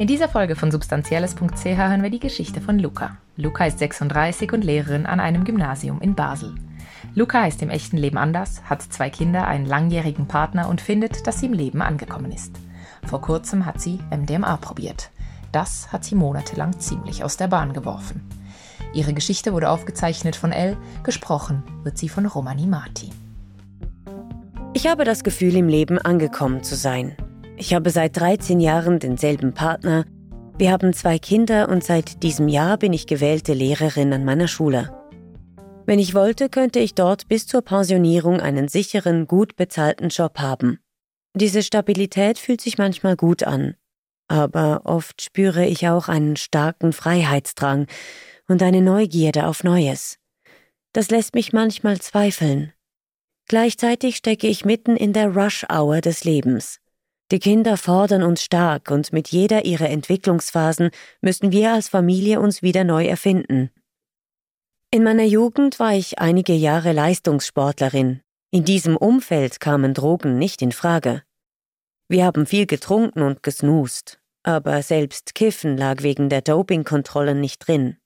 In dieser Folge von substanzielles.ch hören wir die Geschichte von Luca. Luca ist 36 und Lehrerin an einem Gymnasium in Basel. Luca ist im echten Leben anders, hat zwei Kinder, einen langjährigen Partner und findet, dass sie im Leben angekommen ist. Vor kurzem hat sie MDMA probiert. Das hat sie monatelang ziemlich aus der Bahn geworfen. Ihre Geschichte wurde aufgezeichnet von Elle, gesprochen wird sie von Romani Marti. Ich habe das Gefühl, im Leben angekommen zu sein. Ich habe seit 13 Jahren denselben Partner. Wir haben zwei Kinder und seit diesem Jahr bin ich gewählte Lehrerin an meiner Schule. Wenn ich wollte, könnte ich dort bis zur Pensionierung einen sicheren, gut bezahlten Job haben. Diese Stabilität fühlt sich manchmal gut an, aber oft spüre ich auch einen starken Freiheitsdrang und eine Neugierde auf Neues. Das lässt mich manchmal zweifeln. Gleichzeitig stecke ich mitten in der Rush-Hour des Lebens. Die Kinder fordern uns stark und mit jeder ihrer Entwicklungsphasen müssen wir als Familie uns wieder neu erfinden. In meiner Jugend war ich einige Jahre Leistungssportlerin. In diesem Umfeld kamen Drogen nicht in Frage. Wir haben viel getrunken und gesnust, aber selbst Kiffen lag wegen der Dopingkontrollen nicht drin.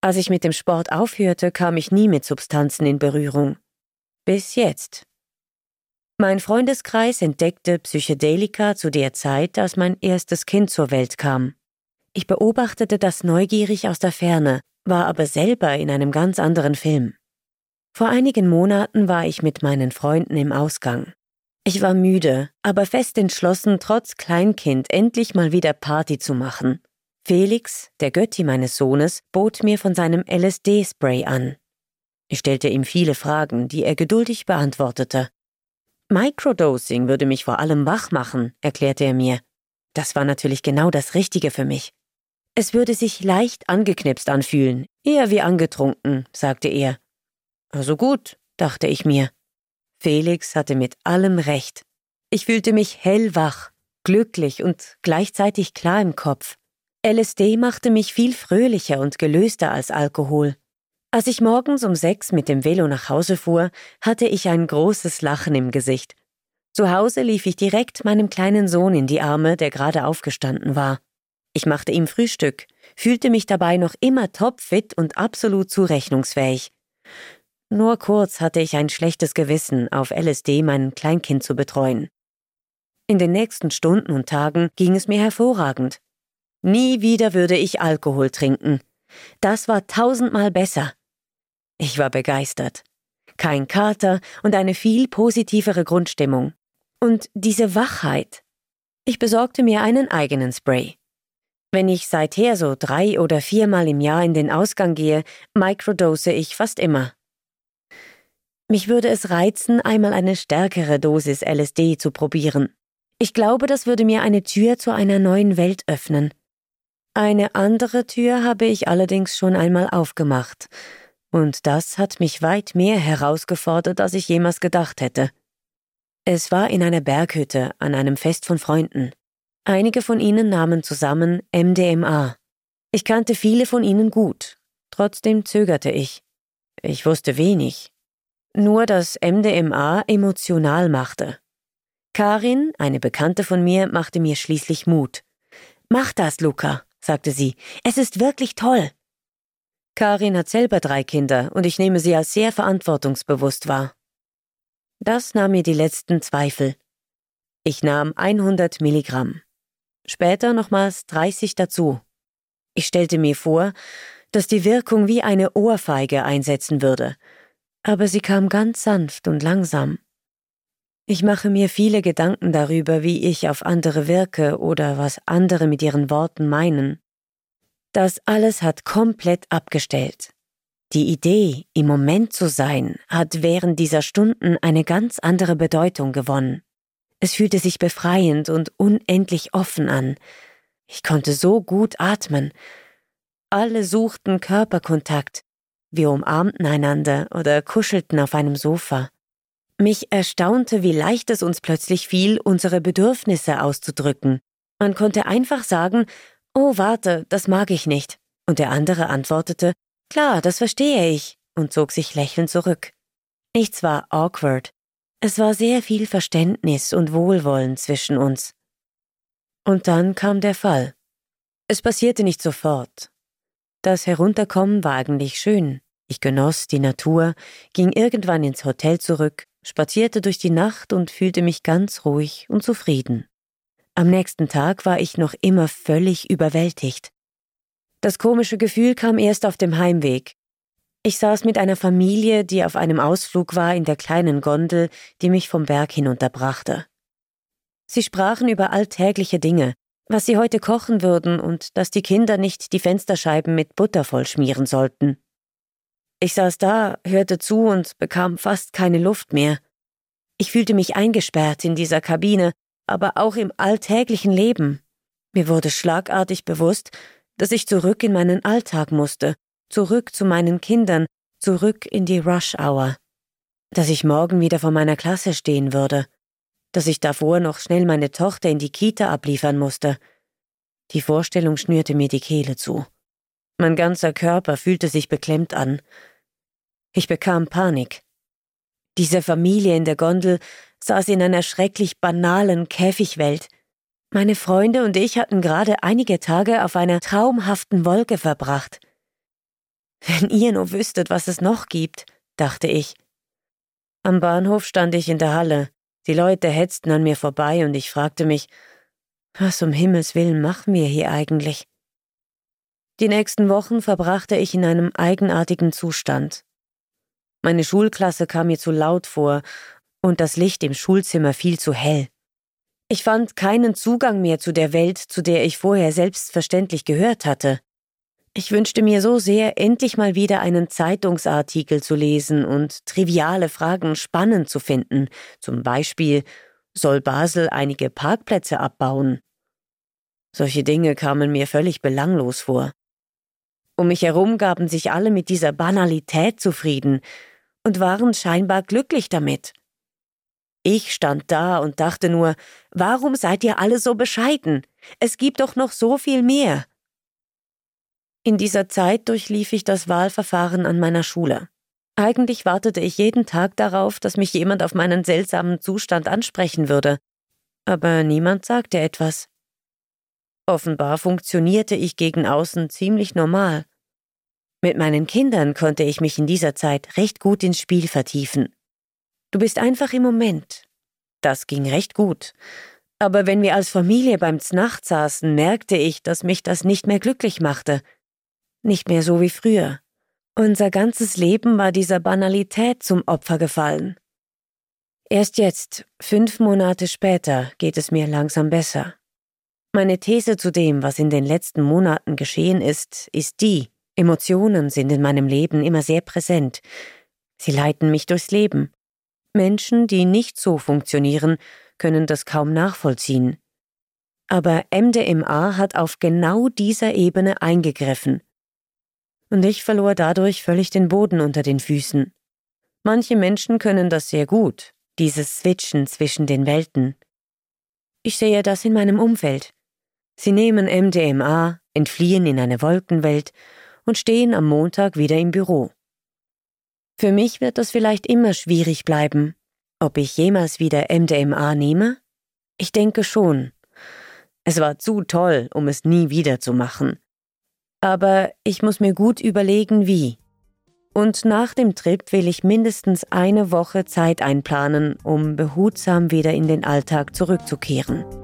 Als ich mit dem Sport aufhörte, kam ich nie mit Substanzen in Berührung. Bis jetzt. Mein Freundeskreis entdeckte Psychedelika zu der Zeit, als mein erstes Kind zur Welt kam. Ich beobachtete das neugierig aus der Ferne, war aber selber in einem ganz anderen Film. Vor einigen Monaten war ich mit meinen Freunden im Ausgang. Ich war müde, aber fest entschlossen, trotz Kleinkind endlich mal wieder Party zu machen. Felix, der Götti meines Sohnes, bot mir von seinem LSD-Spray an. Ich stellte ihm viele Fragen, die er geduldig beantwortete. Microdosing würde mich vor allem wach machen, erklärte er mir. Das war natürlich genau das Richtige für mich. Es würde sich leicht angeknipst anfühlen, eher wie angetrunken, sagte er. Also gut, dachte ich mir. Felix hatte mit allem recht. Ich fühlte mich hellwach, glücklich und gleichzeitig klar im Kopf. LSD machte mich viel fröhlicher und gelöster als Alkohol. Als ich morgens um sechs mit dem Velo nach Hause fuhr, hatte ich ein großes Lachen im Gesicht. Zu Hause lief ich direkt meinem kleinen Sohn in die Arme, der gerade aufgestanden war. Ich machte ihm Frühstück, fühlte mich dabei noch immer topfit und absolut zurechnungsfähig. Nur kurz hatte ich ein schlechtes Gewissen, auf LSD mein Kleinkind zu betreuen. In den nächsten Stunden und Tagen ging es mir hervorragend. Nie wieder würde ich Alkohol trinken. Das war tausendmal besser. Ich war begeistert. Kein Kater und eine viel positivere Grundstimmung. Und diese Wachheit. Ich besorgte mir einen eigenen Spray. Wenn ich seither so drei oder viermal im Jahr in den Ausgang gehe, microdose ich fast immer. Mich würde es reizen, einmal eine stärkere Dosis LSD zu probieren. Ich glaube, das würde mir eine Tür zu einer neuen Welt öffnen. Eine andere Tür habe ich allerdings schon einmal aufgemacht, und das hat mich weit mehr herausgefordert, als ich jemals gedacht hätte. Es war in einer Berghütte an einem Fest von Freunden. Einige von ihnen nahmen zusammen MDMA. Ich kannte viele von ihnen gut. Trotzdem zögerte ich. Ich wusste wenig. Nur, dass MDMA emotional machte. Karin, eine Bekannte von mir, machte mir schließlich Mut. Mach das, Luca, sagte sie. Es ist wirklich toll. Karin hat selber drei Kinder und ich nehme sie als sehr verantwortungsbewusst wahr. Das nahm mir die letzten Zweifel. Ich nahm 100 Milligramm. Später nochmals 30 dazu. Ich stellte mir vor, dass die Wirkung wie eine Ohrfeige einsetzen würde, aber sie kam ganz sanft und langsam. Ich mache mir viele Gedanken darüber, wie ich auf andere wirke oder was andere mit ihren Worten meinen. Das alles hat komplett abgestellt. Die Idee, im Moment zu sein, hat während dieser Stunden eine ganz andere Bedeutung gewonnen. Es fühlte sich befreiend und unendlich offen an. Ich konnte so gut atmen. Alle suchten Körperkontakt. Wir umarmten einander oder kuschelten auf einem Sofa. Mich erstaunte, wie leicht es uns plötzlich fiel, unsere Bedürfnisse auszudrücken. Man konnte einfach sagen, Oh, warte, das mag ich nicht. Und der andere antwortete, Klar, das verstehe ich, und zog sich lächelnd zurück. Nichts war awkward. Es war sehr viel Verständnis und Wohlwollen zwischen uns. Und dann kam der Fall. Es passierte nicht sofort. Das Herunterkommen war eigentlich schön. Ich genoss die Natur, ging irgendwann ins Hotel zurück, spazierte durch die Nacht und fühlte mich ganz ruhig und zufrieden. Am nächsten Tag war ich noch immer völlig überwältigt. Das komische Gefühl kam erst auf dem Heimweg. Ich saß mit einer Familie, die auf einem Ausflug war, in der kleinen Gondel, die mich vom Berg hinunterbrachte. Sie sprachen über alltägliche Dinge, was sie heute kochen würden und dass die Kinder nicht die Fensterscheiben mit Butter vollschmieren sollten. Ich saß da, hörte zu und bekam fast keine Luft mehr. Ich fühlte mich eingesperrt in dieser Kabine, aber auch im alltäglichen Leben. Mir wurde schlagartig bewusst, dass ich zurück in meinen Alltag musste, zurück zu meinen Kindern, zurück in die Rush Hour. Dass ich morgen wieder vor meiner Klasse stehen würde, dass ich davor noch schnell meine Tochter in die Kita abliefern musste. Die Vorstellung schnürte mir die Kehle zu. Mein ganzer Körper fühlte sich beklemmt an. Ich bekam Panik. Diese Familie in der Gondel saß in einer schrecklich banalen Käfigwelt. Meine Freunde und ich hatten gerade einige Tage auf einer traumhaften Wolke verbracht. Wenn ihr nur wüsstet, was es noch gibt, dachte ich. Am Bahnhof stand ich in der Halle. Die Leute hetzten an mir vorbei und ich fragte mich, was um Himmels willen machen wir hier eigentlich? Die nächsten Wochen verbrachte ich in einem eigenartigen Zustand. Meine Schulklasse kam mir zu laut vor und das Licht im Schulzimmer viel zu hell. Ich fand keinen Zugang mehr zu der Welt, zu der ich vorher selbstverständlich gehört hatte. Ich wünschte mir so sehr, endlich mal wieder einen Zeitungsartikel zu lesen und triviale Fragen spannend zu finden, zum Beispiel soll Basel einige Parkplätze abbauen? Solche Dinge kamen mir völlig belanglos vor. Um mich herum gaben sich alle mit dieser Banalität zufrieden und waren scheinbar glücklich damit. Ich stand da und dachte nur, warum seid ihr alle so bescheiden? Es gibt doch noch so viel mehr. In dieser Zeit durchlief ich das Wahlverfahren an meiner Schule. Eigentlich wartete ich jeden Tag darauf, dass mich jemand auf meinen seltsamen Zustand ansprechen würde, aber niemand sagte etwas. Offenbar funktionierte ich gegen außen ziemlich normal. Mit meinen Kindern konnte ich mich in dieser Zeit recht gut ins Spiel vertiefen. Du bist einfach im Moment. Das ging recht gut. Aber wenn wir als Familie beim Znacht saßen, merkte ich, dass mich das nicht mehr glücklich machte. Nicht mehr so wie früher. Unser ganzes Leben war dieser Banalität zum Opfer gefallen. Erst jetzt, fünf Monate später, geht es mir langsam besser. Meine These zu dem, was in den letzten Monaten geschehen ist, ist die, Emotionen sind in meinem Leben immer sehr präsent. Sie leiten mich durchs Leben. Menschen, die nicht so funktionieren, können das kaum nachvollziehen. Aber MDMA hat auf genau dieser Ebene eingegriffen. Und ich verlor dadurch völlig den Boden unter den Füßen. Manche Menschen können das sehr gut, dieses Switchen zwischen den Welten. Ich sehe das in meinem Umfeld. Sie nehmen MDMA, entfliehen in eine Wolkenwelt und stehen am Montag wieder im Büro. Für mich wird das vielleicht immer schwierig bleiben. Ob ich jemals wieder MDMA nehme? Ich denke schon. Es war zu toll, um es nie wieder zu machen. Aber ich muss mir gut überlegen, wie. Und nach dem Trip will ich mindestens eine Woche Zeit einplanen, um behutsam wieder in den Alltag zurückzukehren.